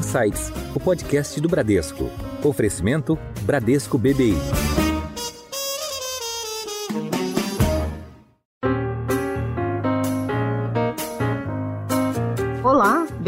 Insights, o podcast do Bradesco. Oferecimento Bradesco BBI.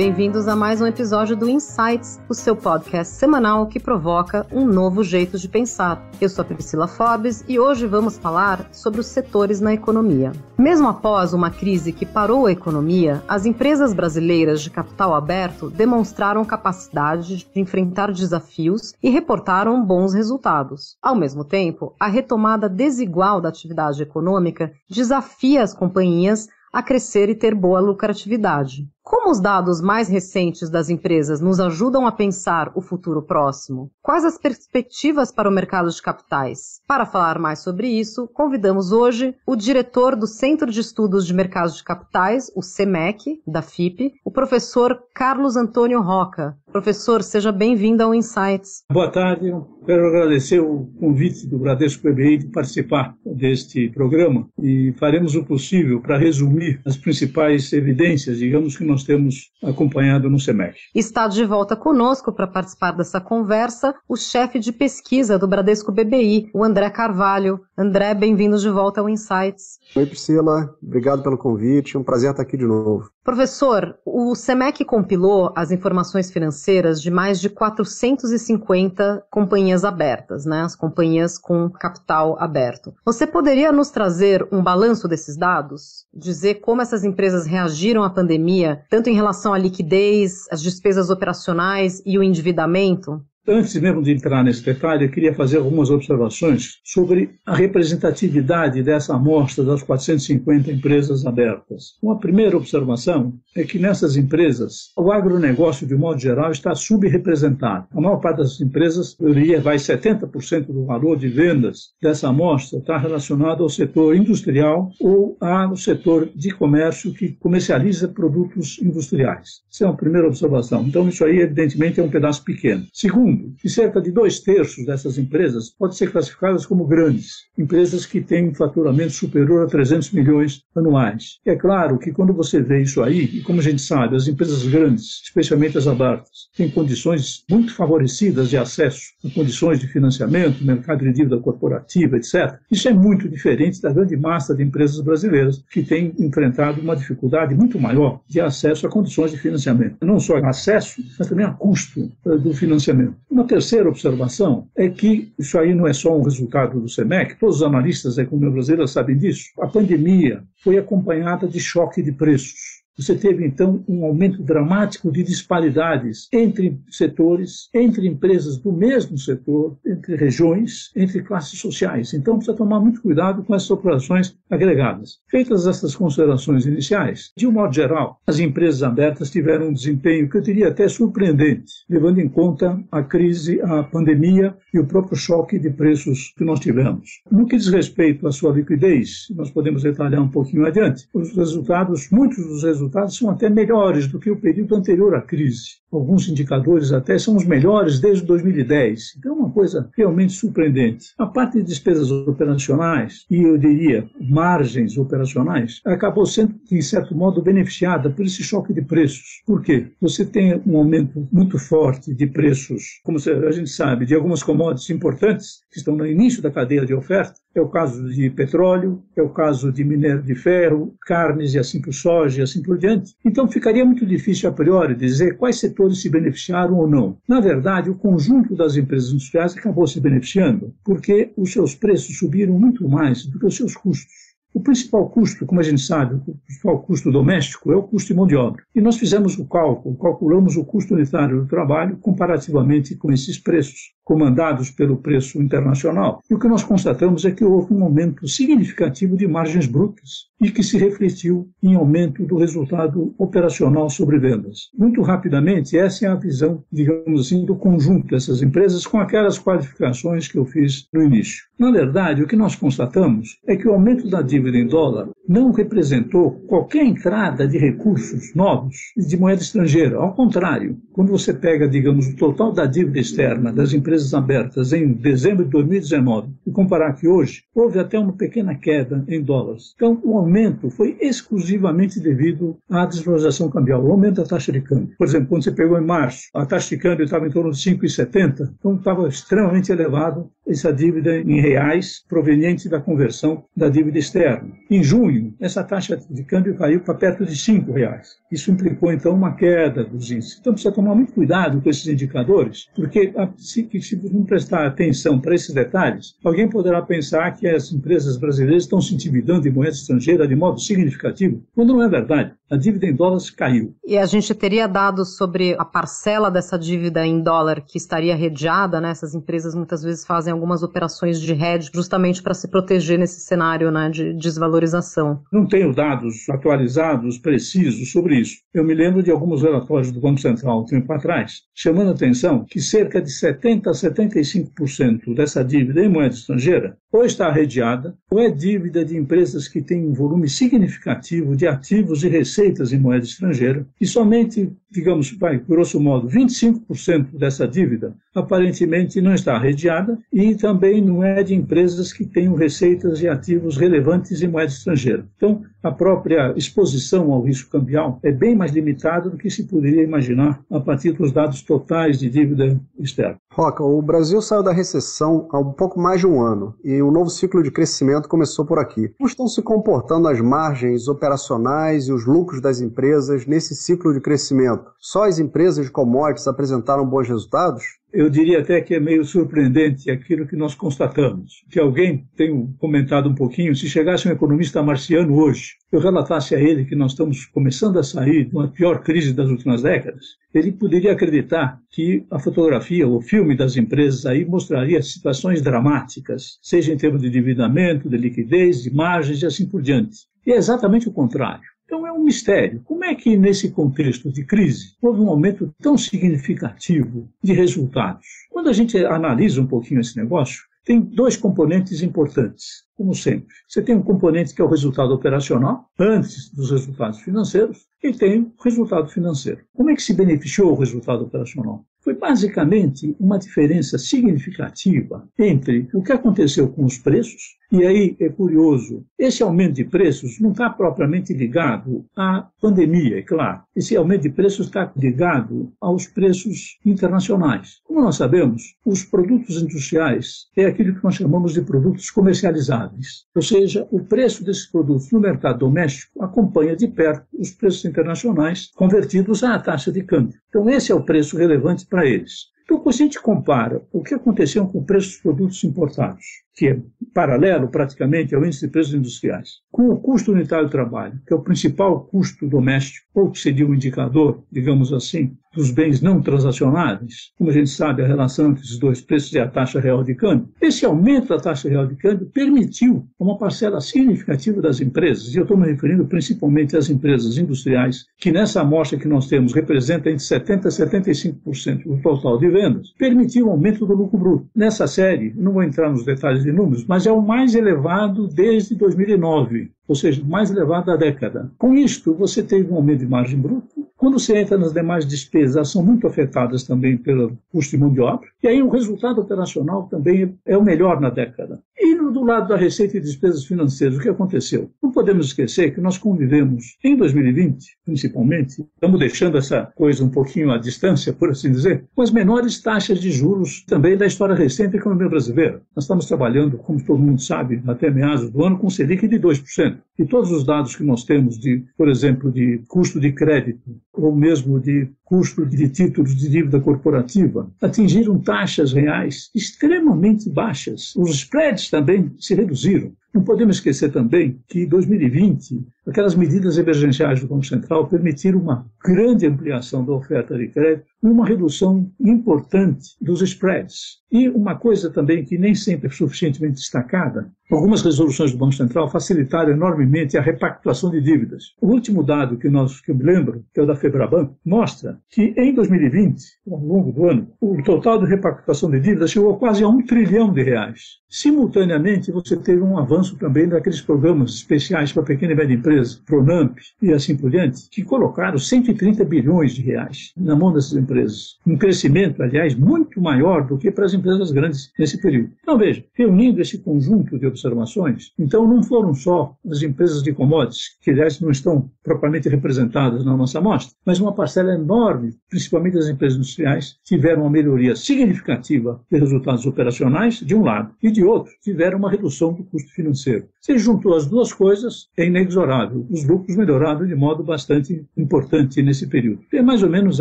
Bem-vindos a mais um episódio do Insights, o seu podcast semanal que provoca um novo jeito de pensar. Eu sou a Priscila Forbes e hoje vamos falar sobre os setores na economia. Mesmo após uma crise que parou a economia, as empresas brasileiras de capital aberto demonstraram capacidade de enfrentar desafios e reportaram bons resultados. Ao mesmo tempo, a retomada desigual da atividade econômica desafia as companhias a crescer e ter boa lucratividade. Como os dados mais recentes das empresas nos ajudam a pensar o futuro próximo? Quais as perspectivas para o mercado de capitais? Para falar mais sobre isso, convidamos hoje o diretor do Centro de Estudos de Mercados de Capitais, o CEMEC, da FIP, o professor Carlos Antônio Roca. Professor, seja bem-vindo ao Insights. Boa tarde, quero agradecer o convite do Bradesco PBI de participar deste programa e faremos o possível para resumir as principais evidências, digamos que nós temos acompanhado no SEMEC. Está de volta conosco para participar dessa conversa o chefe de pesquisa do Bradesco BBI, o André Carvalho. André, bem-vindo de volta ao Insights. Oi, Priscila. Obrigado pelo convite. Um prazer estar aqui de novo. Professor, o SEMEC compilou as informações financeiras de mais de 450 companhias abertas, né? As companhias com capital aberto. Você poderia nos trazer um balanço desses dados? Dizer como essas empresas reagiram à pandemia, tanto em relação à liquidez, às despesas operacionais e o endividamento? Antes mesmo de entrar nesse detalhe, eu queria fazer algumas observações sobre a representatividade dessa amostra das 450 empresas abertas. Uma primeira observação é que nessas empresas, o agronegócio, de modo geral, está subrepresentado. A maior parte das empresas, eu diria, vai 70% do valor de vendas dessa amostra está relacionado ao setor industrial ou ao setor de comércio que comercializa produtos industriais. Essa é uma primeira observação. Então, isso aí, evidentemente, é um pedaço pequeno. Segundo, mundo, e cerca de dois terços dessas empresas podem ser classificadas como grandes, empresas que têm um faturamento superior a 300 milhões anuais. E é claro que quando você vê isso aí, e como a gente sabe, as empresas grandes, especialmente as abertas, têm condições muito favorecidas de acesso a condições de financiamento, mercado de dívida corporativa, etc. Isso é muito diferente da grande massa de empresas brasileiras que têm enfrentado uma dificuldade muito maior de acesso a condições de financiamento. Não só acesso, mas também a custo eh, do financiamento. Uma terceira observação é que isso aí não é só um resultado do SEMEC, todos os analistas da economia brasileira sabem disso. A pandemia foi acompanhada de choque de preços. Você teve, então, um aumento dramático de disparidades entre setores, entre empresas do mesmo setor, entre regiões, entre classes sociais. Então, precisa tomar muito cuidado com essas operações agregadas. Feitas essas considerações iniciais, de um modo geral, as empresas abertas tiveram um desempenho que eu diria até surpreendente, levando em conta a crise, a pandemia e o próprio choque de preços que nós tivemos. No que diz respeito à sua liquidez, nós podemos detalhar um pouquinho adiante, os resultados, muitos dos resultados resultados são até melhores do que o período anterior à crise. Alguns indicadores até são os melhores desde 2010. Então, é uma coisa realmente surpreendente. A parte de despesas operacionais, e eu diria margens operacionais, acabou sendo, de certo modo, beneficiada por esse choque de preços. Por quê? Você tem um aumento muito forte de preços, como a gente sabe, de algumas commodities importantes que estão no início da cadeia de oferta, é o caso de petróleo, é o caso de minério de ferro, carnes e assim por soja e assim por diante. Então ficaria muito difícil a priori dizer quais setores se beneficiaram ou não. Na verdade, o conjunto das empresas industriais acabou se beneficiando porque os seus preços subiram muito mais do que os seus custos. O principal custo, como a gente sabe, o principal custo doméstico é o custo de mão de obra. E nós fizemos o cálculo, calculamos o custo unitário do trabalho comparativamente com esses preços, comandados pelo preço internacional. E o que nós constatamos é que houve um aumento significativo de margens brutas e que se refletiu em aumento do resultado operacional sobre vendas. Muito rapidamente, essa é a visão, digamos assim, do conjunto dessas empresas com aquelas qualificações que eu fiz no início. Na verdade, o que nós constatamos é que o aumento da dívida em dólar não representou qualquer entrada de recursos novos de moeda estrangeira. Ao contrário, quando você pega, digamos, o total da dívida externa das empresas empresas abertas em dezembro de 2019 e comparar que hoje, houve até uma pequena queda em dólares. Então, o aumento foi exclusivamente devido à desvalorização cambial, o aumento da taxa de câmbio. Por exemplo, quando você pegou em março, a taxa de câmbio estava em torno de 5,70, então estava extremamente elevado essa dívida em reais proveniente da conversão da dívida externa. Em junho, essa taxa de câmbio caiu para perto de R$ reais. Isso implicou, então, uma queda dos índices. Então, precisa tomar muito cuidado com esses indicadores, porque se, se não prestar atenção para esses detalhes, alguém poderá pensar que as empresas brasileiras estão se endividando em moeda estrangeira de modo significativo, quando não é verdade. A dívida em dólares caiu. E a gente teria dados sobre a parcela dessa dívida em dólar que estaria redeada, né? Essas empresas muitas vezes fazem algumas operações de hedge justamente para se proteger nesse cenário né, de desvalorização. Não tenho dados atualizados, precisos sobre isso. Eu me lembro de alguns relatórios do Banco Central um tempo atrás, chamando a atenção que cerca de 70% a 75% dessa dívida em moeda estrangeira ou está arrediada, ou é dívida de empresas que têm um volume significativo de ativos e receitas em moeda estrangeira, e somente, digamos, vai, grosso modo, 25% dessa dívida aparentemente não está arrediada e também não é de empresas que tenham receitas e ativos relevantes em moeda estrangeira. Então, a própria exposição ao risco cambial é bem mais limitada do que se poderia imaginar a partir dos dados totais de dívida externa. Roca, o Brasil saiu da recessão há um pouco mais de um ano e um novo ciclo de crescimento começou por aqui. Como estão se comportando as margens operacionais e os lucros das empresas nesse ciclo de crescimento? Só as empresas de commodities apresentaram bons resultados? Eu diria até que é meio surpreendente aquilo que nós constatamos. Que alguém tem comentado um pouquinho, se chegasse um economista marciano hoje, eu relatasse a ele que nós estamos começando a sair de uma pior crise das últimas décadas, ele poderia acreditar que a fotografia, o filme das empresas aí mostraria situações dramáticas, seja em termos de endividamento, de liquidez, de margens e assim por diante. E é exatamente o contrário. Então é um mistério. Como é que, nesse contexto de crise, houve um aumento tão significativo de resultados? Quando a gente analisa um pouquinho esse negócio, tem dois componentes importantes, como sempre. Você tem um componente que é o resultado operacional, antes dos resultados financeiros, e tem o resultado financeiro. Como é que se beneficiou o resultado operacional? Foi basicamente uma diferença significativa entre o que aconteceu com os preços e aí é curioso, esse aumento de preços não está propriamente ligado à pandemia, é claro. Esse aumento de preços está ligado aos preços internacionais. Como nós sabemos, os produtos industriais é aquilo que nós chamamos de produtos comercializáveis. Ou seja, o preço desses produtos no mercado doméstico acompanha de perto os preços internacionais convertidos à taxa de câmbio. Então, esse é o preço relevante para eles. Então, quando a gente compara o que aconteceu com o preço dos produtos importados, que é paralelo praticamente ao índice de preços industriais, com o custo unitário do trabalho, que é o principal custo doméstico, ou que seria um indicador, digamos assim, dos bens não transacionáveis, como a gente sabe a relação entre os dois preços e a taxa real de câmbio, esse aumento da taxa real de câmbio permitiu uma parcela significativa das empresas, e eu estou me referindo principalmente às empresas industriais, que nessa amostra que nós temos representa entre 70% e 75% do total de vendas, permitiu um aumento do lucro bruto. Nessa série, não vou entrar nos detalhes de números, mas é o mais elevado desde 2009 ou seja, mais elevado da década. Com isto, você teve um aumento de margem bruta. Quando você entra nas demais despesas, elas são muito afetadas também pelo custo de mão de obra. E aí o resultado operacional também é o melhor na década. E do lado da receita e despesas financeiras, o que aconteceu? Não podemos esquecer que nós convivemos em 2020, principalmente, estamos deixando essa coisa um pouquinho à distância, por assim dizer, com as menores taxas de juros também da história recente da economia brasileira. Nós estamos trabalhando, como todo mundo sabe, até meados do ano, com Selic de 2%. E todos os dados que nós temos de, por exemplo, de custo de crédito ou mesmo de custo de títulos de dívida corporativa atingiram taxas reais extremamente baixas. Os spreads também se reduziram. Não podemos esquecer também que em 2020, aquelas medidas emergenciais do Banco Central permitiram uma grande ampliação da oferta de crédito e uma redução importante dos spreads. E uma coisa também que nem sempre é suficientemente destacada, algumas resoluções do Banco Central facilitaram enormemente a repactuação de dívidas. O último dado que, nós, que eu me lembro, que é o da Febraban, mostra que em 2020, ao longo do ano, o total de repactuação de dívidas chegou quase a um trilhão de reais. Simultaneamente, você teve um avanço também daqueles programas especiais para pequena e média empresa empresa, Pronamp e assim por diante, que colocaram 130 bilhões de reais na mão dessas empresas. Um crescimento, aliás, muito maior do que para as empresas grandes nesse período. Então, veja, reunindo esse conjunto de observações, então não foram só as empresas de commodities, que aliás não estão propriamente representadas na nossa amostra, mas uma parcela enorme, principalmente as empresas industriais, tiveram uma melhoria significativa de resultados operacionais, de um lado, e de outro, tiveram uma redução do custo financeiro. Se juntou as duas coisas, é inexorável. Os lucros melhoraram de modo bastante importante nesse período. É mais ou menos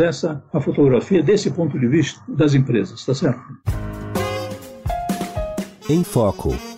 essa a fotografia desse ponto de vista das empresas, está certo? Em Foco.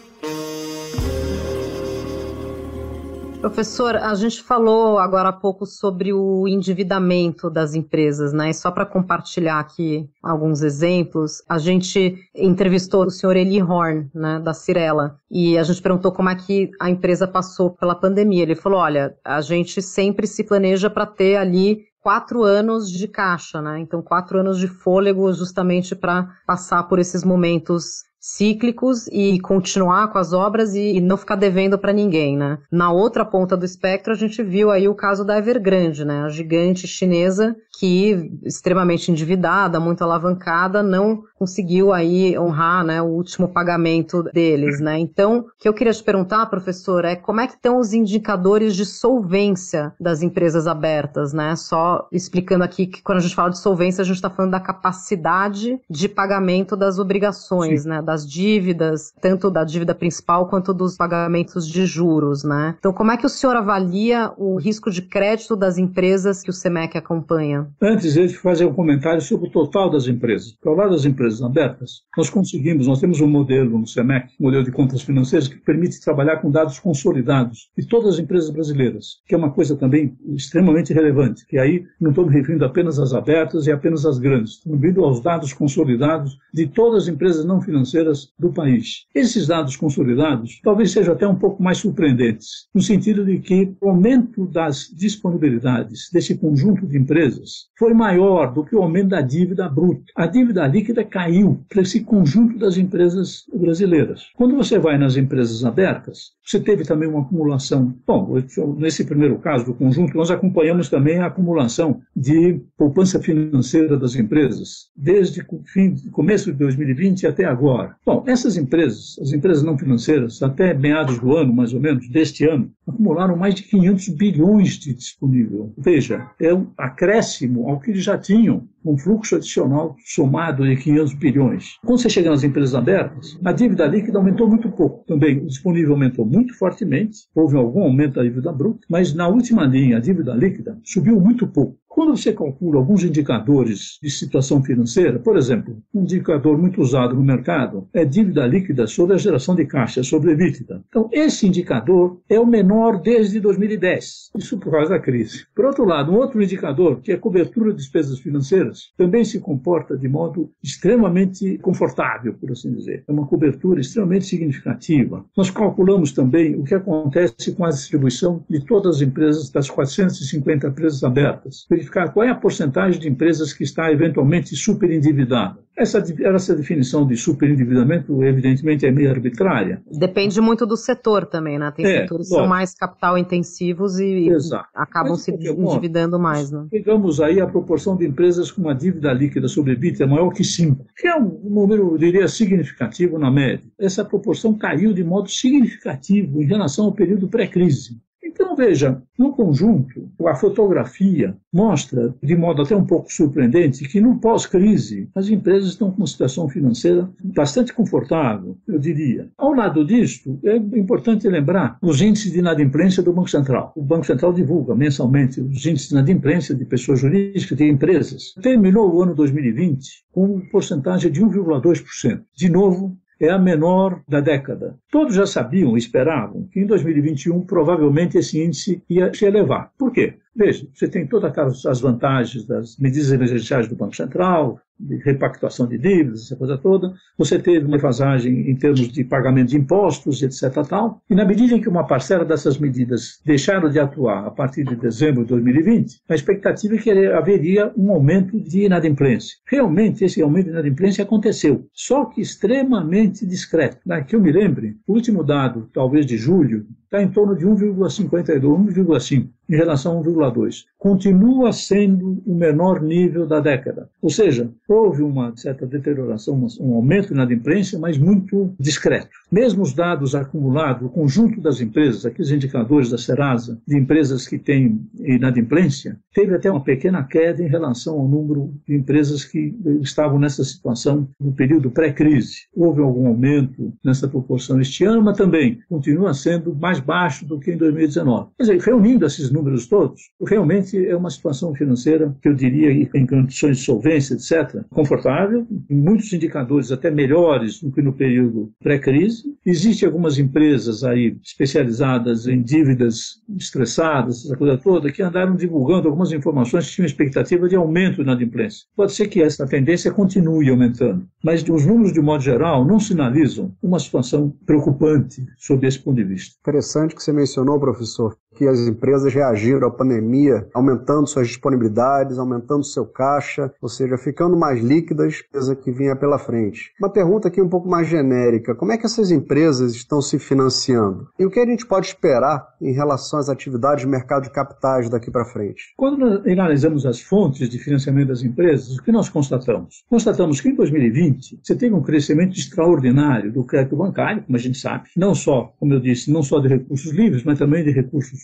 Professor, a gente falou agora há pouco sobre o endividamento das empresas, né? E só para compartilhar aqui alguns exemplos, a gente entrevistou o senhor Eli Horn, né, da Cirela, e a gente perguntou como é que a empresa passou pela pandemia. Ele falou: olha, a gente sempre se planeja para ter ali quatro anos de caixa, né? Então, quatro anos de fôlego justamente para passar por esses momentos cíclicos e continuar com as obras e, e não ficar devendo para ninguém, né? Na outra ponta do espectro, a gente viu aí o caso da Evergrande, né? A gigante chinesa que, extremamente endividada, muito alavancada, não conseguiu aí honrar, né, o último pagamento deles, né? Então, o que eu queria te perguntar, professor, é como é que estão os indicadores de solvência das empresas abertas, né? Só explicando aqui que quando a gente fala de solvência, a gente está falando da capacidade de pagamento das obrigações, Sim. né? Das dívidas, tanto da dívida principal quanto dos pagamentos de juros, né? Então, como é que o senhor avalia o risco de crédito das empresas que o SEMEC acompanha? Antes de fazer um comentário sobre o total das empresas. Para lado das empresas abertas, nós conseguimos, nós temos um modelo no SEMEC, um modelo de contas financeiras, que permite trabalhar com dados consolidados de todas as empresas brasileiras, que é uma coisa também extremamente relevante, que aí não estou me referindo apenas às abertas e apenas às grandes, estou me referindo aos dados consolidados de todas as empresas não financeiras financeiras do país. Esses dados consolidados talvez sejam até um pouco mais surpreendentes, no sentido de que o aumento das disponibilidades desse conjunto de empresas foi maior do que o aumento da dívida bruta. A dívida líquida caiu para esse conjunto das empresas brasileiras. Quando você vai nas empresas abertas, você teve também uma acumulação. Bom, nesse primeiro caso do conjunto, nós acompanhamos também a acumulação de poupança financeira das empresas, desde o começo de 2020 até agora. Bom, essas empresas, as empresas não financeiras, até meados do ano, mais ou menos, deste ano, acumularam mais de 500 bilhões de disponível. Veja, é um acréscimo ao que eles já tinham, um fluxo adicional somado de 500 bilhões. Quando você chega nas empresas abertas, a dívida líquida aumentou muito pouco. Também o disponível aumentou muito fortemente, houve algum aumento da dívida bruta, mas na última linha, a dívida líquida subiu muito pouco. Quando você calcula alguns indicadores de situação financeira, por exemplo, um indicador muito usado no mercado é dívida líquida sobre a geração de caixa, sobre EBITDA. Então, esse indicador é o menor desde 2010, isso por causa da crise. Por outro lado, um outro indicador, que é a cobertura de despesas financeiras, também se comporta de modo extremamente confortável, por assim dizer. É uma cobertura extremamente significativa. Nós calculamos também o que acontece com a distribuição de todas as empresas, das 450 empresas abertas verificar qual é a porcentagem de empresas que está eventualmente superendividada. Essa, essa definição de superendividamento, evidentemente, é meio arbitrária. Depende muito do setor também, né? Tem é, setores que são mais capital intensivos e Exato. acabam Mas, se endividando mais. Né? Pegamos aí a proporção de empresas com uma dívida líquida sobre EBITDA maior que 5, que é um número, eu diria, significativo na média. Essa proporção caiu de modo significativo em relação ao período pré-crise. Então, veja, no conjunto, a fotografia mostra, de modo até um pouco surpreendente, que no pós-crise as empresas estão com uma situação financeira bastante confortável, eu diria. Ao lado disto, é importante lembrar os índices de inadimplência do Banco Central. O Banco Central divulga mensalmente os índices de inadimplência de pessoas jurídicas, de empresas. Terminou o ano 2020 com uma porcentagem de 1,2%. De novo, é a menor da década. Todos já sabiam, esperavam, que em 2021 provavelmente esse índice ia se elevar. Por quê? Veja, você tem todas as vantagens das medidas emergenciais do Banco Central, de repactuação de dívidas, essa coisa toda. Você teve uma defasagem em termos de pagamento de impostos, etc. Tal. E na medida em que uma parcela dessas medidas deixaram de atuar a partir de dezembro de 2020, a expectativa é que haveria um aumento de inadimplência. Realmente, esse aumento de inadimplência aconteceu, só que extremamente discreto. Que eu me lembre, o último dado, talvez de julho, está em torno de 1,52, 1,5 em relação a 1,2. Continua sendo o menor nível da década. Ou seja, houve uma certa deterioração, um aumento na inadimplência, mas muito discreto. Mesmo os dados acumulados, o conjunto das empresas, aqui os indicadores da Serasa, de empresas que têm inadimplência, teve até uma pequena queda em relação ao número de empresas que estavam nessa situação no período pré-crise. Houve algum aumento nessa proporção este ano, mas também continua sendo mais baixo do que em 2019. Quer dizer, reunindo esses números todos, realmente é uma situação financeira que eu diria em condições de solvência, etc., confortável, em muitos indicadores até melhores do que no período pré-crise. Existem algumas empresas aí especializadas em dívidas estressadas, essa coisa toda, que andaram divulgando algumas informações que tinham expectativa de aumento na inadimplência. Pode ser que essa tendência continue aumentando, mas os números, de modo geral, não sinalizam uma situação preocupante sob esse ponto de vista. Que você mencionou, professor, que as empresas reagiram à pandemia, aumentando suas disponibilidades, aumentando seu caixa, ou seja, ficando mais líquidas, coisa que vinha pela frente. Uma pergunta aqui um pouco mais genérica: como é que essas empresas estão se financiando? E o que a gente pode esperar em relação às atividades de mercado de capitais daqui para frente? Quando analisamos as fontes de financiamento das empresas, o que nós constatamos? Constatamos que em 2020 você teve um crescimento extraordinário do crédito bancário, como a gente sabe, não só, como eu disse, não só de recursos livres, mas também de recursos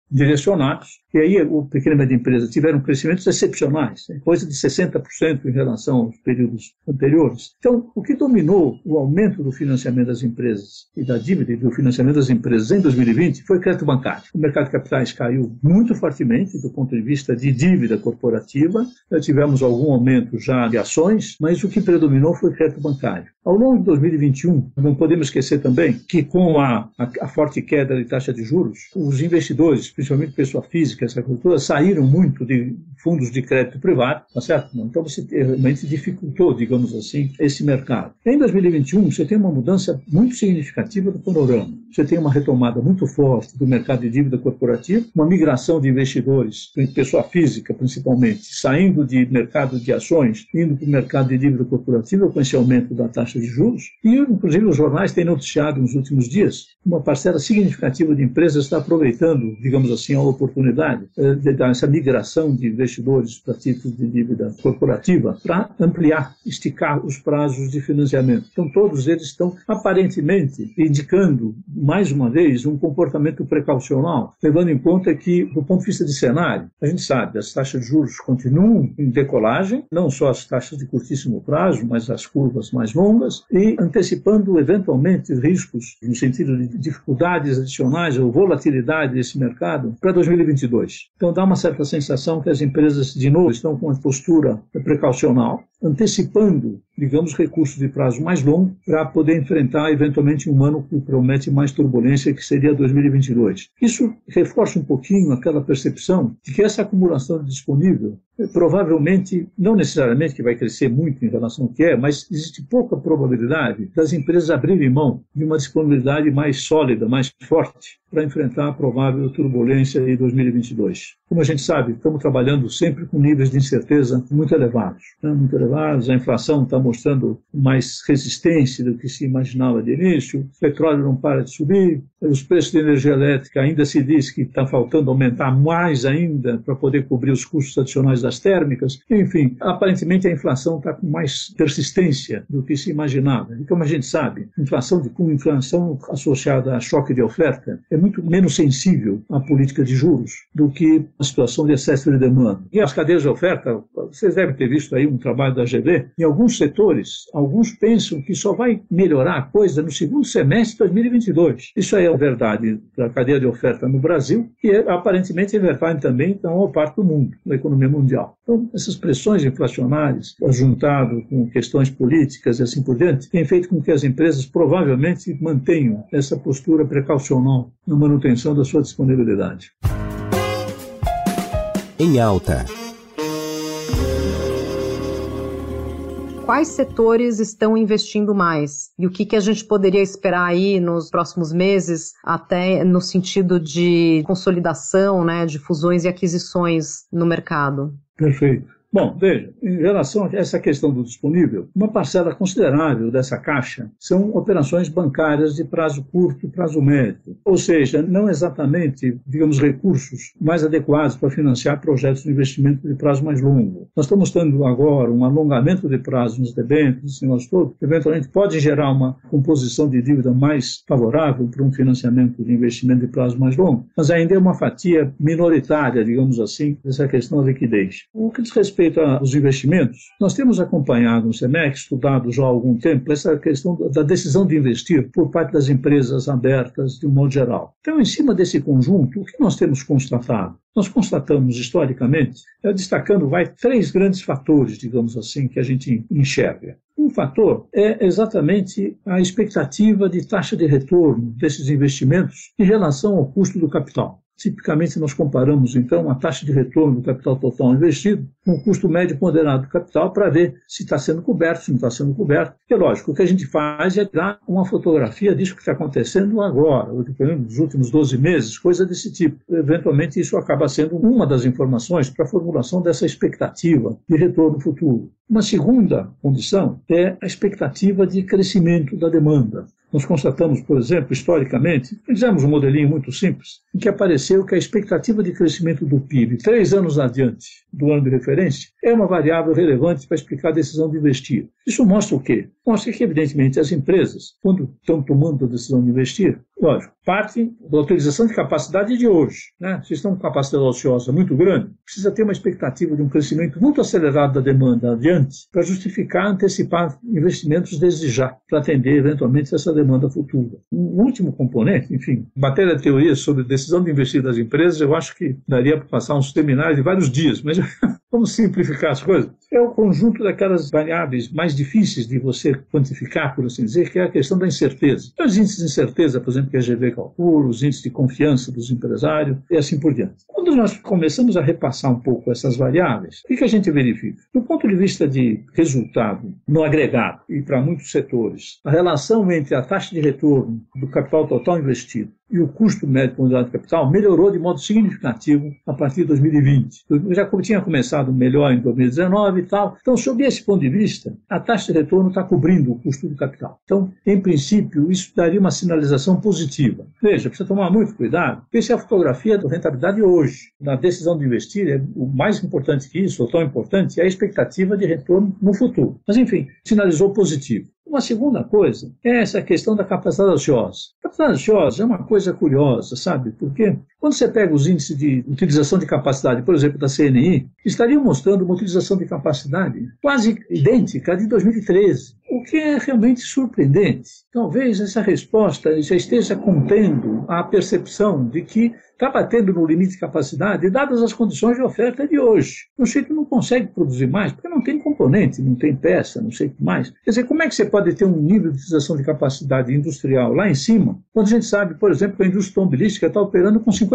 direcionados. E aí o pequeno e média empresa tiveram crescimentos excepcionais, né? coisa de 60% em relação aos períodos anteriores. Então, o que dominou o aumento do financiamento das empresas e da dívida e do financiamento das empresas em 2020 foi o crédito bancário. O mercado de capitais caiu muito fortemente do ponto de vista de dívida corporativa. tivemos algum aumento já de ações, mas o que predominou foi o crédito bancário. Ao longo de 2021, não podemos esquecer também que com a, a, a forte queda de taxa de juros, os investidores, principalmente pessoa física, essa cultura, saíram muito de fundos de crédito privado, tá certo? Então você realmente dificultou, digamos assim, esse mercado. Em 2021, você tem uma mudança muito significativa do panorama. Você tem uma retomada muito forte do mercado de dívida corporativa, uma migração de investidores, pessoa física principalmente, saindo de mercado de ações, indo para o mercado de dívida corporativa com esse aumento da taxa de juros. E, inclusive, os jornais têm noticiado nos últimos dias uma parcela significativa de empresas está aproveitando, digamos assim, a oportunidade eh, de dar essa migração de investidores para títulos de dívida corporativa para ampliar, esticar os prazos de financiamento. Então, todos eles estão aparentemente indicando, mais uma vez, um comportamento precaucional, levando em conta que, do ponto de vista de cenário, a gente sabe, as taxas de juros continuam em decolagem, não só as taxas de curtíssimo prazo, mas as curvas mais longas, e antecipando eventualmente riscos no sentido de dificuldades adicionais ou volatilidade desse mercado para 2022. Então dá uma certa sensação que as empresas, de novo, estão com uma postura precaucional, antecipando, digamos, recursos de prazo mais longo para poder enfrentar eventualmente um ano que promete mais turbulência, que seria 2022. Isso reforça um pouquinho aquela percepção de que essa acumulação disponível provavelmente, não necessariamente que vai crescer muito em relação ao que é, mas existe pouca probabilidade das empresas abrirem mão de uma disponibilidade mais sólida, mais forte, para enfrentar a provável turbulência de 2022. Como a gente sabe, estamos trabalhando sempre com níveis de incerteza muito elevados. Né? Muito elevados, a inflação está mostrando mais resistência do que se imaginava de início, o petróleo não para de subir, os preços de energia elétrica ainda se diz que está faltando aumentar mais ainda para poder cobrir os custos adicionais das térmicas. Enfim, aparentemente a inflação está com mais persistência do que se imaginava. E como a gente sabe, inflação de com inflação associada a choque de oferta é muito menos sensível à política de juros do que a situação de excesso de demanda. E as cadeias de oferta, vocês devem ter visto aí um trabalho da GV, em alguns setores, alguns pensam que só vai melhorar a coisa no segundo semestre de 2022. Isso aí é verdade da cadeia de oferta no Brasil, que é, aparentemente é verdade também na maior parte do mundo, da economia mundial. Então, essas pressões inflacionárias, juntado com questões políticas e assim por diante, tem feito com que as empresas provavelmente mantenham essa postura precaucional na manutenção da sua disponibilidade. Em alta. Quais setores estão investindo mais e o que, que a gente poderia esperar aí nos próximos meses, até no sentido de consolidação, né, de fusões e aquisições no mercado. Perfeito. Bom, veja, em relação a essa questão do disponível, uma parcela considerável dessa caixa são operações bancárias de prazo curto prazo médio, ou seja, não exatamente, digamos, recursos mais adequados para financiar projetos de investimento de prazo mais longo. Nós estamos tendo agora um alongamento de prazo nos debêntures, esse negócio todo, que eventualmente pode gerar uma composição de dívida mais favorável para um financiamento de investimento de prazo mais longo, mas ainda é uma fatia minoritária, digamos assim, dessa questão da liquidez. O que diz respeito respeito aos investimentos, nós temos acompanhado no SEMEC, estudado já há algum tempo, essa questão da decisão de investir por parte das empresas abertas de um modo geral. Então, em cima desse conjunto, o que nós temos constatado? Nós constatamos historicamente, destacando vai três grandes fatores, digamos assim, que a gente enxerga. Um fator é exatamente a expectativa de taxa de retorno desses investimentos em relação ao custo do capital. Tipicamente, nós comparamos, então, a taxa de retorno do capital total investido com o custo médio ponderado do capital para ver se está sendo coberto, se não está sendo coberto. E, lógico, o que a gente faz é dar uma fotografia disso que está acontecendo agora, nos últimos 12 meses, coisa desse tipo. Eventualmente, isso acaba sendo uma das informações para a formulação dessa expectativa de retorno futuro. Uma segunda condição é a expectativa de crescimento da demanda. Nós constatamos, por exemplo, historicamente, fizemos um modelinho muito simples, em que apareceu que a expectativa de crescimento do PIB, três anos adiante do ano de referência, é uma variável relevante para explicar a decisão de investir. Isso mostra o quê? Mostra que, evidentemente, as empresas, quando estão tomando a decisão de investir, lógico, partem da utilização de capacidade de hoje. Né? Se estão com capacidade ociosa muito grande, precisa ter uma expectativa de um crescimento muito acelerado da demanda adiante para justificar antecipar investimentos desde já, para atender eventualmente essa demanda futura. Um último componente, enfim, matéria de teoria sobre decisão de investir das empresas, eu acho que daria para passar uns seminários de vários dias, mas vamos simplificar as coisas. É o conjunto daquelas variáveis mais difíceis de você quantificar, por assim dizer, que é a questão da incerteza. Os índices de incerteza, por exemplo, que a GV calcula, os índices de confiança dos empresários e assim por diante. Quando nós começamos a repassar um pouco essas variáveis, o que a gente verifica? Do ponto de vista de resultado no agregado e para muitos setores, a relação entre a taxa de retorno do capital total investido e o custo médio por unidade de capital melhorou de modo significativo a partir de 2020. Já tinha começado melhor em 2019 e tal. Então, sob esse ponto de vista, a taxa de retorno está cobrindo o custo do capital. Então, em princípio, isso daria uma sinalização positiva. Veja, precisa tomar muito cuidado, porque essa é a fotografia da rentabilidade hoje. Na decisão de investir, é o mais importante que isso, ou tão importante, é a expectativa de retorno no futuro. Mas, enfim, sinalizou positivo. Uma segunda coisa é essa questão da capacidade ociosa. A capacidade ociosa é uma coisa curiosa, sabe? Porque quando você pega os índices de utilização de capacidade, por exemplo, da CNI, estariam mostrando uma utilização de capacidade quase idêntica à de 2013, o que é realmente surpreendente. Talvez essa resposta já esteja contendo a percepção de que está batendo no limite de capacidade, dadas as condições de oferta de hoje. O jeito não consegue produzir mais, porque não tem componente, não tem peça, não sei o que mais. Quer dizer, como é que você pode ter um nível de utilização de capacidade industrial lá em cima, quando a gente sabe, por exemplo, que a indústria automobilística está operando com 50%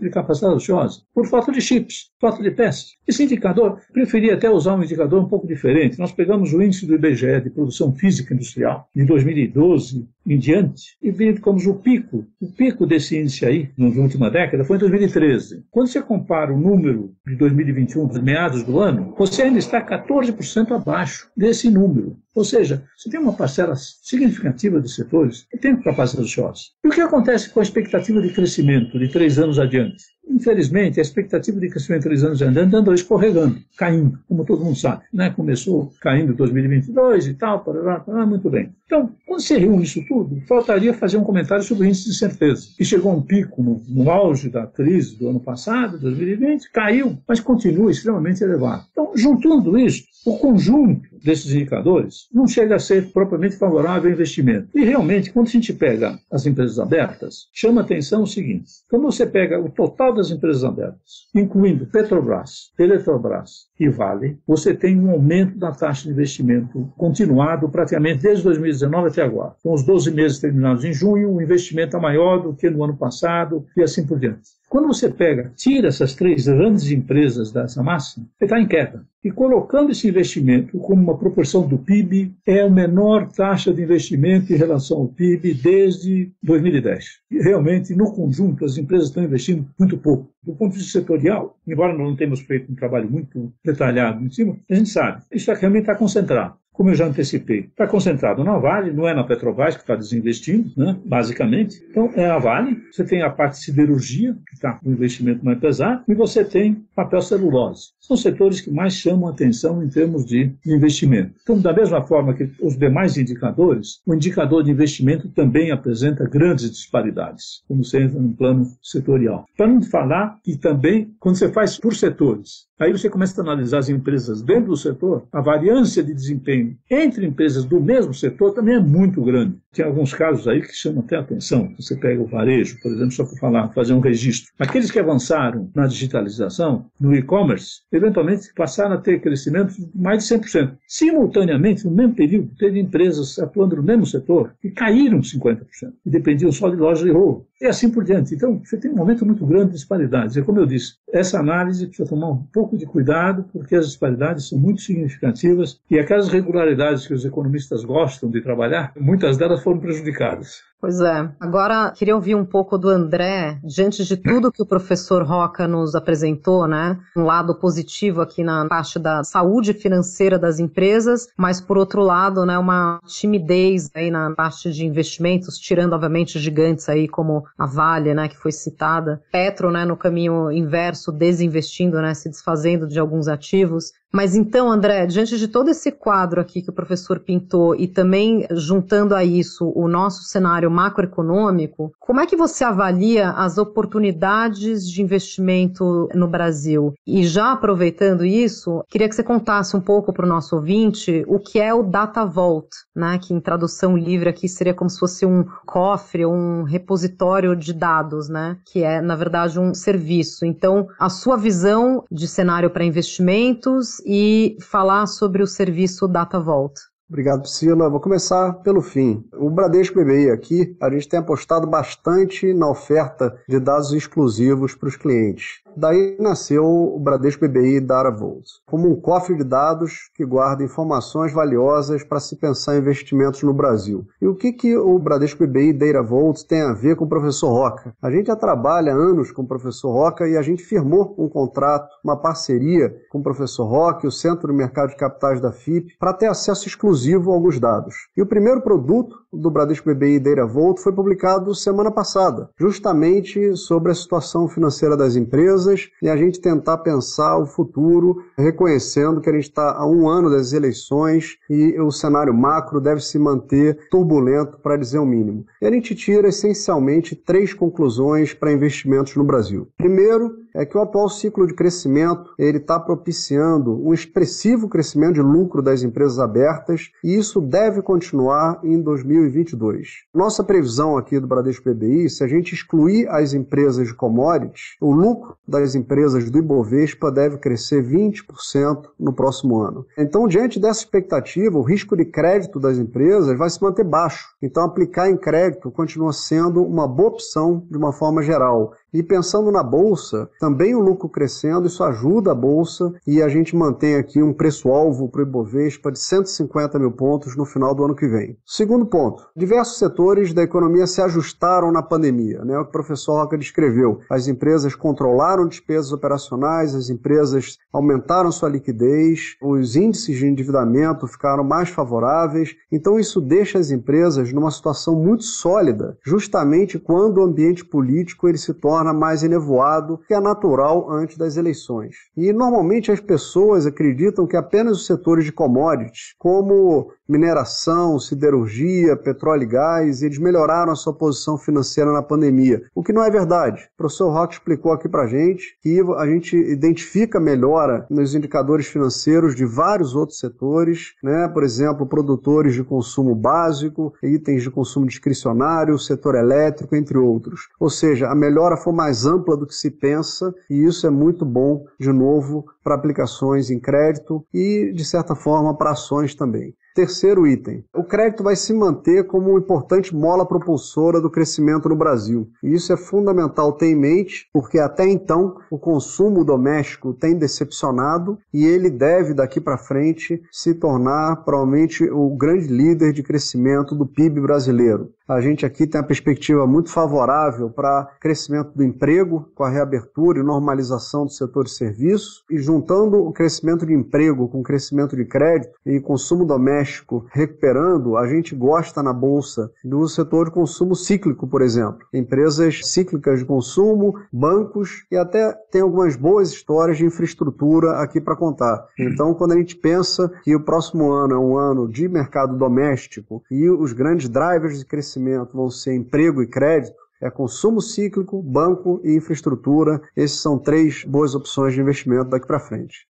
de capacidade ociosa, por falta de chips, falta de peças. Esse indicador, preferia até usar um indicador um pouco diferente. Nós pegamos o índice do IBGE de produção física industrial de 2012 em diante e verificamos o pico. O pico desse índice aí, na última década, foi em 2013. Quando você compara o número de 2021, dos meados do ano, você ainda está 14% abaixo desse número. Ou seja, você tem uma parcela significativa de setores que tem capacidade ociosa. E o que acontece com a expectativa de crescimento de três anos adiante? Infelizmente, a expectativa de crescimento três anos adiante andou escorregando, caindo, como todo mundo sabe. Né? Começou caindo em 2022 e tal, parará, parará, muito bem. Então, quando se reúne isso tudo, faltaria fazer um comentário sobre o índice de certeza, que chegou a um pico no, no auge da crise do ano passado, 2020, caiu, mas continua extremamente elevado. Então, juntando isso, o conjunto desses indicadores não chega a ser propriamente favorável ao investimento. E realmente, quando a gente pega as empresas abertas, chama atenção o seguinte: quando você pega o total das empresas abertas, incluindo Petrobras, Eletrobras e Vale, você tem um aumento da taxa de investimento continuado praticamente desde 2019 até agora. Com os 12 meses terminados em junho, o investimento é maior do que no ano passado e assim por diante. Quando você pega, tira essas três grandes empresas dessa massa, você está em queda. E colocando esse investimento como uma proporção do PIB, é a menor taxa de investimento em relação ao PIB desde 2010. E realmente, no conjunto, as empresas estão investindo muito pouco. Do ponto de vista setorial, embora nós não tenhamos feito um trabalho muito detalhado em cima, a gente sabe, isso realmente está concentrado como eu já antecipei, está concentrado na Vale, não é na Petrobras que está desinvestindo, né, basicamente. Então, é a Vale, você tem a parte de siderurgia, que está com investimento mais pesado, e você tem papel celulose. São setores que mais chamam atenção em termos de investimento. Então, da mesma forma que os demais indicadores, o indicador de investimento também apresenta grandes disparidades, quando você entra no plano setorial. Para não falar que também, quando você faz por setores, Aí você começa a analisar as empresas dentro do setor, a variância de desempenho entre empresas do mesmo setor também é muito grande. Tem alguns casos aí que chamam até atenção. Você pega o varejo, por exemplo, só para falar, fazer um registro. Aqueles que avançaram na digitalização, no e-commerce, eventualmente passaram a ter crescimento de mais de 100%. Simultaneamente, no mesmo período, teve empresas atuando no mesmo setor que caíram 50% e dependiam só de loja de roupa. E assim por diante. Então, você tem um momento muito grande de disparidades. E como eu disse, essa análise precisa tomar um pouco de cuidado, porque as disparidades são muito significativas e aquelas regularidades que os economistas gostam de trabalhar, muitas delas foram prejudicadas. Pois é. Agora, queria ouvir um pouco do André, diante de tudo que o professor Roca nos apresentou, né? Um lado positivo aqui na parte da saúde financeira das empresas, mas por outro lado, né, uma timidez aí na parte de investimentos, tirando, obviamente, gigantes aí como a Vale, né, que foi citada. Petro, né, no caminho inverso, desinvestindo, né, se desfazendo de alguns ativos. Mas então, André, diante de todo esse quadro aqui que o professor pintou e também juntando a isso o nosso cenário macroeconômico, como é que você avalia as oportunidades de investimento no Brasil? E já aproveitando isso, queria que você contasse um pouco para o nosso ouvinte o que é o Data Vault, né? Que em tradução livre aqui seria como se fosse um cofre, um repositório de dados, né? Que é, na verdade, um serviço. Então, a sua visão de cenário para investimentos e falar sobre o serviço Data Vault. Obrigado, Priscila. Vou começar pelo fim. O Bradesco BBI aqui, a gente tem apostado bastante na oferta de dados exclusivos para os clientes. Daí nasceu o Bradesco BBI Data Vault, como um cofre de dados que guarda informações valiosas para se pensar em investimentos no Brasil. E o que, que o Bradesco BBI Data Vault tem a ver com o professor Roca? A gente já trabalha anos com o professor Roca e a gente firmou um contrato, uma parceria com o professor Roca e o Centro de Mercado de Capitais da FIP para ter acesso exclusivo a alguns dados. E o primeiro produto do Bradesco BBI Data Vault foi publicado semana passada, justamente sobre a situação financeira das empresas e a gente tentar pensar o futuro, reconhecendo que a gente está a um ano das eleições e o cenário macro deve se manter turbulento, para dizer o mínimo. E a gente tira essencialmente três conclusões para investimentos no Brasil. Primeiro, é que o atual ciclo de crescimento ele está propiciando um expressivo crescimento de lucro das empresas abertas e isso deve continuar em 2022. Nossa previsão aqui do Bradesco PBI, se a gente excluir as empresas de commodities, o lucro das empresas do Ibovespa deve crescer 20% no próximo ano. Então, diante dessa expectativa, o risco de crédito das empresas vai se manter baixo. Então, aplicar em crédito continua sendo uma boa opção de uma forma geral. E pensando na bolsa, também o lucro crescendo, isso ajuda a bolsa e a gente mantém aqui um preço-alvo para o Ibovespa de 150 mil pontos no final do ano que vem. Segundo ponto, diversos setores da economia se ajustaram na pandemia, né? o que o professor Roca descreveu. As empresas controlaram despesas operacionais, as empresas aumentaram sua liquidez, os índices de endividamento ficaram mais favoráveis, então isso deixa as empresas numa situação muito sólida, justamente quando o ambiente político ele se torna torna mais enevoado, que é natural antes das eleições. E normalmente as pessoas acreditam que apenas os setores de commodities, como mineração, siderurgia, petróleo e gás, eles melhoraram a sua posição financeira na pandemia, o que não é verdade. O professor Rock explicou aqui para gente que a gente identifica melhora nos indicadores financeiros de vários outros setores, né? por exemplo, produtores de consumo básico, itens de consumo discricionário, setor elétrico, entre outros. Ou seja, a melhora foi mais ampla do que se pensa e isso é muito bom, de novo, para aplicações em crédito e, de certa forma, para ações também. Terceiro item: o crédito vai se manter como uma importante mola propulsora do crescimento no Brasil. E isso é fundamental ter em mente, porque até então o consumo doméstico tem decepcionado e ele deve daqui para frente se tornar provavelmente o grande líder de crescimento do PIB brasileiro. A gente aqui tem a perspectiva muito favorável para crescimento do emprego, com a reabertura e normalização do setor de serviços, e juntando o crescimento de emprego com o crescimento de crédito e consumo doméstico recuperando, a gente gosta na Bolsa do setor de consumo cíclico, por exemplo. Empresas cíclicas de consumo, bancos e até tem algumas boas histórias de infraestrutura aqui para contar. Então, quando a gente pensa que o próximo ano é um ano de mercado doméstico e os grandes drivers de crescimento crescimento vão ser emprego e crédito, é consumo cíclico, banco e infraestrutura. Esses são três boas opções de investimento daqui para frente.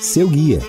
Seu guia.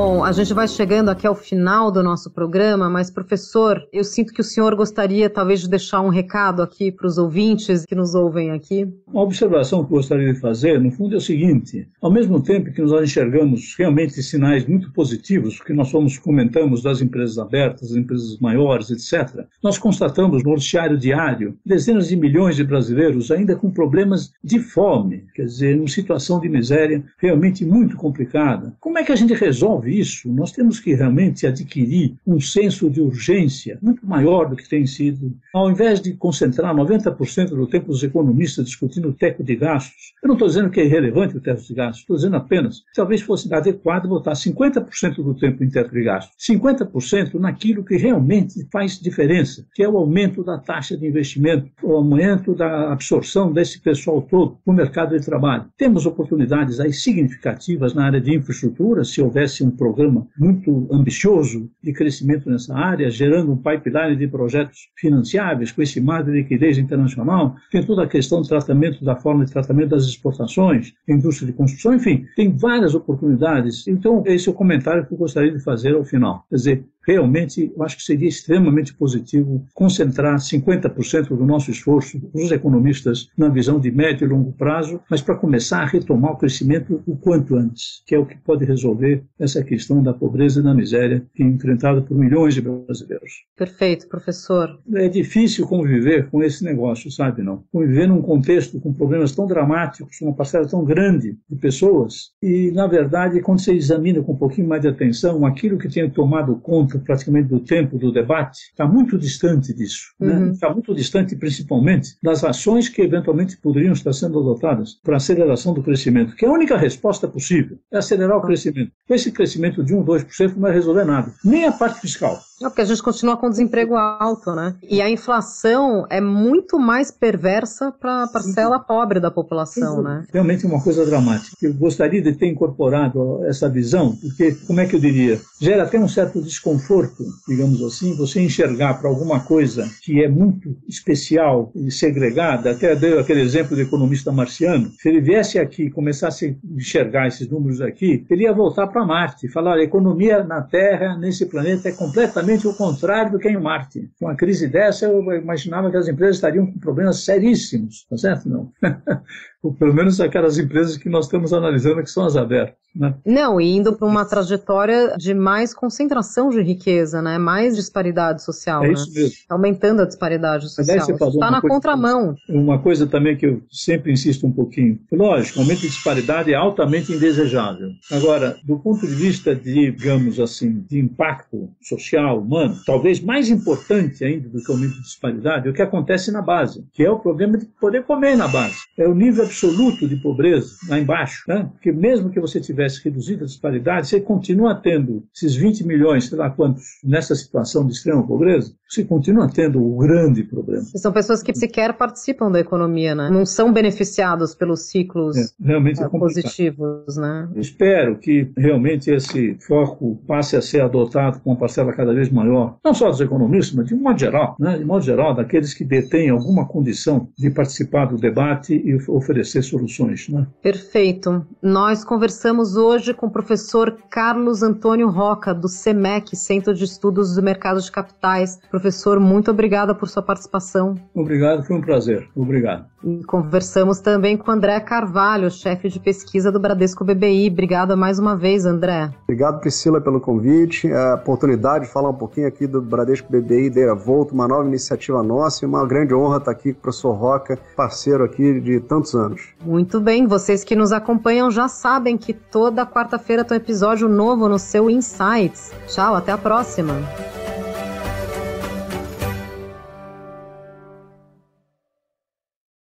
Bom, a gente vai chegando aqui ao final do nosso programa, mas, professor, eu sinto que o senhor gostaria talvez de deixar um recado aqui para os ouvintes que nos ouvem aqui. Uma observação que eu gostaria de fazer, no fundo, é o seguinte: ao mesmo tempo que nós enxergamos realmente sinais muito positivos, que nós fomos comentamos das empresas abertas, das empresas maiores, etc., nós constatamos no noticiário diário dezenas de milhões de brasileiros ainda com problemas de fome, quer dizer, numa situação de miséria realmente muito complicada. Como é que a gente resolve? Isso, nós temos que realmente adquirir um senso de urgência muito maior do que tem sido. Ao invés de concentrar 90% do tempo dos economistas discutindo o teto de gastos, eu não estou dizendo que é irrelevante o teto de gastos, estou dizendo apenas que talvez fosse adequado botar 50% do tempo em teto de gastos, 50% naquilo que realmente faz diferença, que é o aumento da taxa de investimento, o aumento da absorção desse pessoal todo no mercado de trabalho. Temos oportunidades aí significativas na área de infraestrutura, se houvesse um programa muito ambicioso de crescimento nessa área, gerando um pipeline de projetos financiáveis com esse mar de liquidez internacional. Tem toda a questão do tratamento, da forma de tratamento das exportações, indústria de construção, enfim, tem várias oportunidades. Então, esse é o comentário que eu gostaria de fazer ao final. Quer dizer, realmente eu acho que seria extremamente positivo concentrar 50% do nosso esforço, os economistas, na visão de médio e longo prazo, mas para começar a retomar o crescimento o quanto antes, que é o que pode resolver essa questão da pobreza e da miséria que é enfrentada por milhões de brasileiros. Perfeito, professor. É difícil conviver com esse negócio, sabe, não? Conviver num contexto com problemas tão dramáticos, uma parcela tão grande de pessoas, e, na verdade, quando você examina com um pouquinho mais de atenção aquilo que tem tomado conta praticamente do tempo do debate, está muito distante disso. Né? Uhum. Né? Está muito distante, principalmente, das ações que eventualmente poderiam estar sendo adotadas para aceleração do crescimento, que é a única resposta possível é acelerar o crescimento. Esse crescimento de 1, 2% não vai resolver nada, nem a parte fiscal. Não, porque a gente continua com desemprego alto, né? E a inflação é muito mais perversa para a parcela pobre da população, né? Realmente é uma coisa dramática. Eu gostaria de ter incorporado essa visão, porque, como é que eu diria, gera até um certo desconforto, digamos assim, você enxergar para alguma coisa que é muito especial e segregada. Até deu aquele exemplo do economista marciano. Se ele viesse aqui e começasse a enxergar esses números aqui, ele ia voltar para Marte e falar: a economia na Terra, nesse planeta, é completamente exatamente o contrário do que em Marte. Com uma crise dessa, eu imaginava que as empresas estariam com problemas seríssimos, tá certo? Não. Ou pelo menos aquelas empresas que nós estamos analisando que são as abertas. Né? Não, e indo para uma trajetória de mais concentração de riqueza, né? mais disparidade social. É né? isso mesmo. Aumentando a disparidade social. Está na contramão. Uma coisa também que eu sempre insisto um pouquinho. Lógico, o aumento de disparidade é altamente indesejável. Agora, do ponto de vista de, digamos assim, de impacto social, humano, talvez mais importante ainda do que o aumento de disparidade é o que acontece na base, que é o problema de poder comer na base. É o nível absoluto de pobreza lá embaixo, né? porque mesmo que você tivesse reduzido a disparidade, você continua tendo esses 20 milhões, sei lá quantos, nessa situação de extrema pobreza, você continua tendo um grande problema. E são pessoas que sequer participam da economia, né? Não são beneficiados pelos ciclos é, realmente é positivos, né? espero que realmente esse foco passe a ser adotado com uma parcela cada vez maior, não só dos economistas, mas de um modo geral, né? de modo geral, daqueles que detêm alguma condição de participar do debate e oferecer oferecer soluções. Né? Perfeito. Nós conversamos hoje com o professor Carlos Antônio Roca, do CEMEC, Centro de Estudos do Mercado de Capitais. Professor, muito obrigada por sua participação. Obrigado, foi um prazer. Obrigado. E conversamos também com André Carvalho, chefe de pesquisa do Bradesco BBI. Obrigada mais uma vez, André. Obrigado, Priscila, pelo convite, a oportunidade de falar um pouquinho aqui do Bradesco BBI Deira Volto, uma nova iniciativa nossa e uma grande honra estar aqui com o professor Roca, parceiro aqui de tantos anos. Muito bem, vocês que nos acompanham já sabem que toda quarta-feira tem um episódio novo no seu Insights. Tchau, até a próxima.